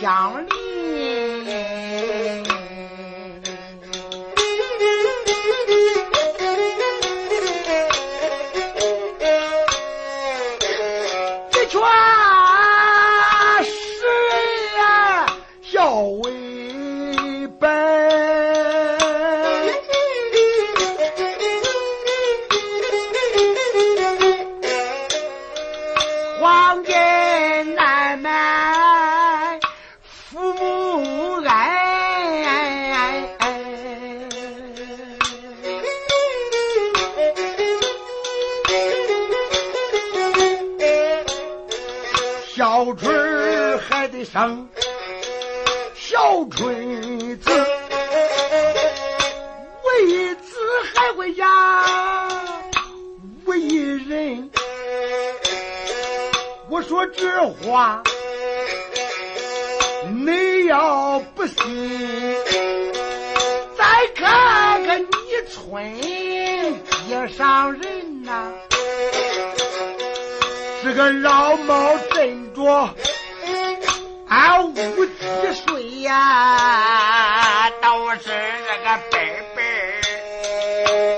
传乡生小春子，为子还会养为人。我说这话，你要不信，再看看你村街上人呐，是个老猫镇着。俺五几岁呀，都是这个辈辈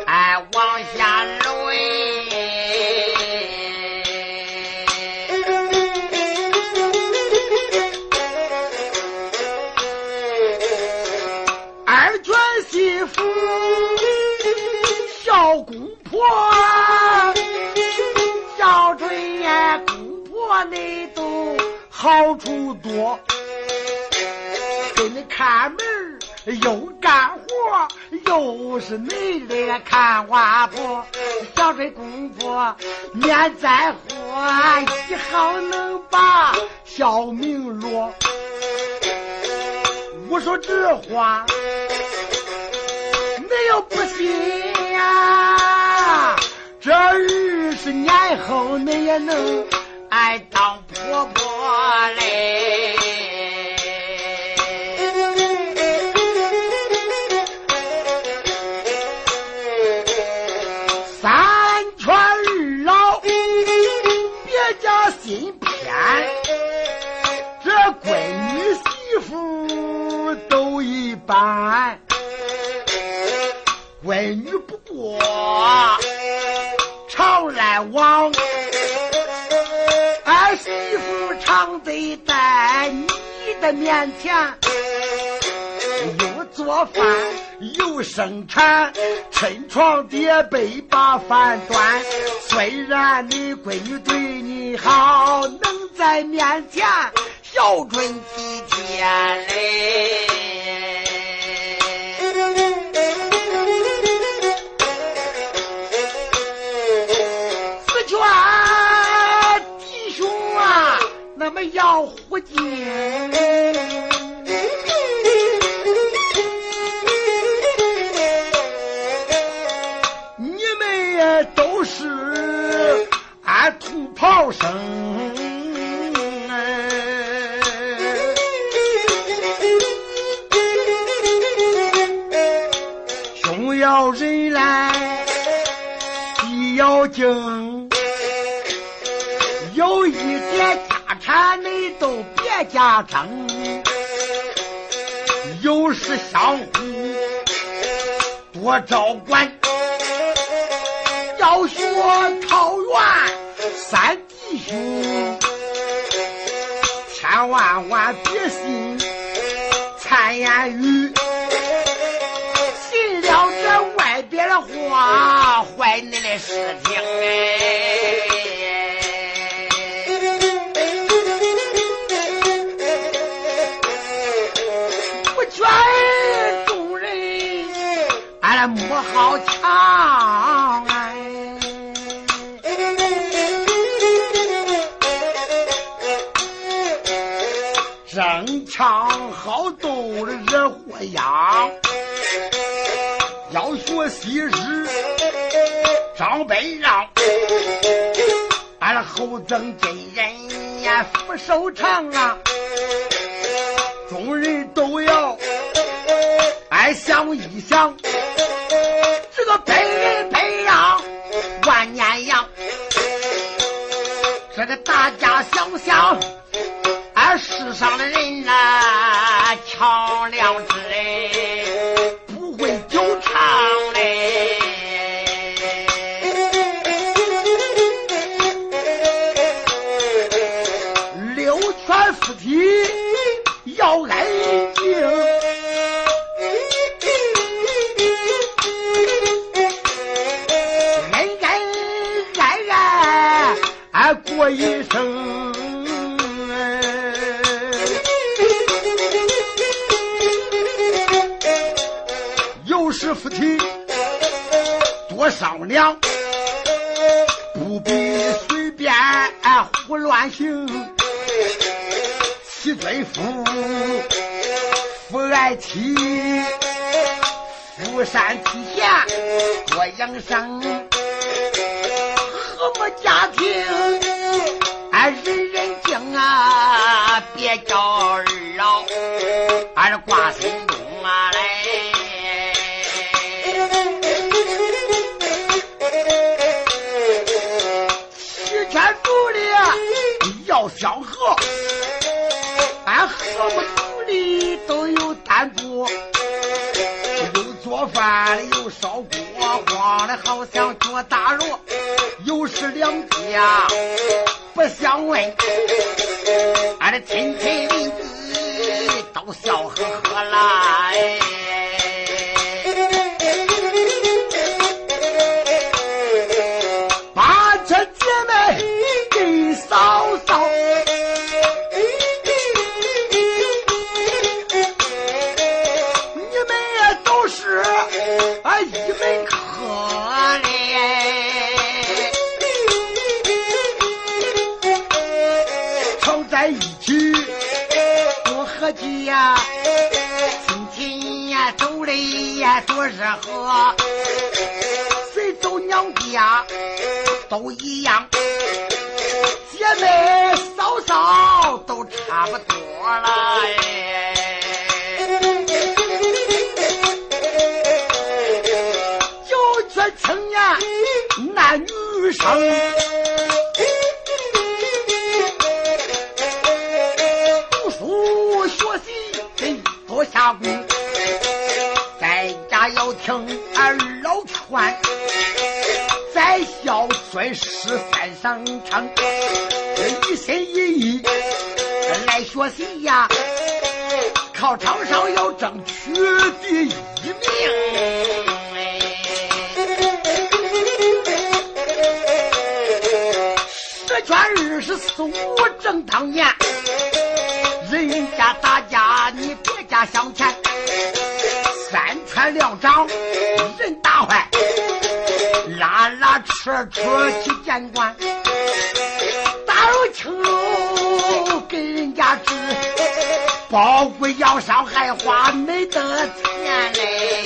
哎往下轮。二卷媳妇小公婆，好处多，给你看门又干活，又是你的看花婆。小水公婆免灾祸，一好能把小命落。我说这话，你又不信呀？这二十年后，你也能。爱当婆婆嘞，得在你的面前，又做饭又生产，趁床叠被把饭端。虽然你闺女对你好，能在面前孝顺几天嘞。土炮生，兄要人来，弟要敬，有一点家。产你都别家争，有事相互多照管。要学桃园三弟兄，千万万别信谗言语，信了这外边的话，坏你的事情哎。我好强唱好斗的惹祸殃。要学昔日张北让，俺后曾真人呀，福寿长啊，众人都要俺想一想。这个百人培养万年养，这个大家想想，多商量，不必随便胡乱行。七尊夫，父爱妻，夫善妻贤，多养生，和睦家庭，俺人人敬啊，别叫二老，俺挂心力要相和。俺和睦族里都有担当，有做饭的，有烧锅，慌的好像脚大锣。有时两家不相问，俺的亲戚邻居都笑呵呵来。把这姐妹给嫂嫂。走的呀多热和，谁走娘家都一样，姐妹嫂嫂都差不多了哎。有这青年男女生，听二老劝，在校尊师三上场，一心一意来学习呀。考场上要争取第一名。十全二十四五正当年，人家打架你别家向前，三拳两掌人打坏，拉拉扯扯去见官，打入青楼给人家治。包贵要伤还花没得钱嘞，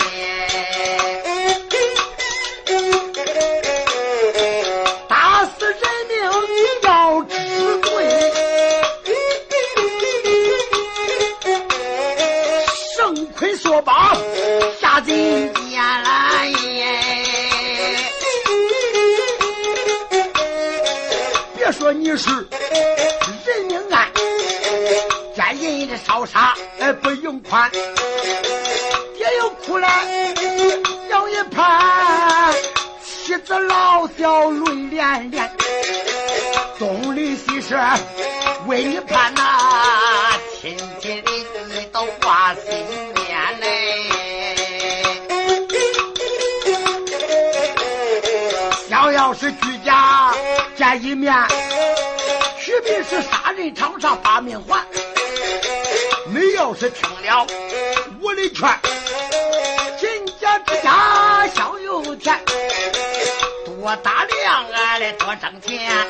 胜亏说罢下进监来耶。别说你是人命案。奸人的烧杀，哎，不用宽。爹又哭了，娘一盼，妻子老小泪涟涟。东里西舍为你盼呐，亲戚邻居都挂心间嘞。想要是居家见一面，势必是杀人场上把命还。你要是听了我的劝，进家之家享有田，多打粮俺来多挣钱，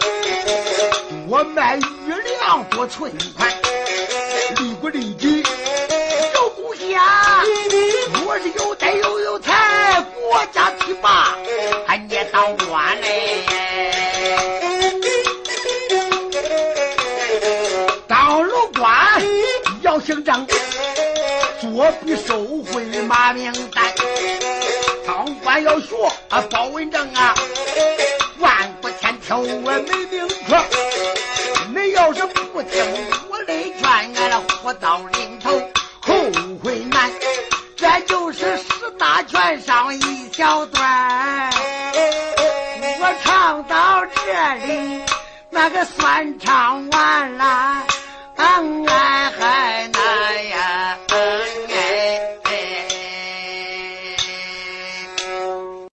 多卖余粮多存款，利国利己有贡献。我是有德又有才，国家提拔，还你当官嘞。当了官要姓张，作弊受贿马名单。当官要学啊包文正啊，万古千秋我没名可。你要是不听我的劝，俺了活到临全上一小段我唱到这里，那个算唱完了，俺还难。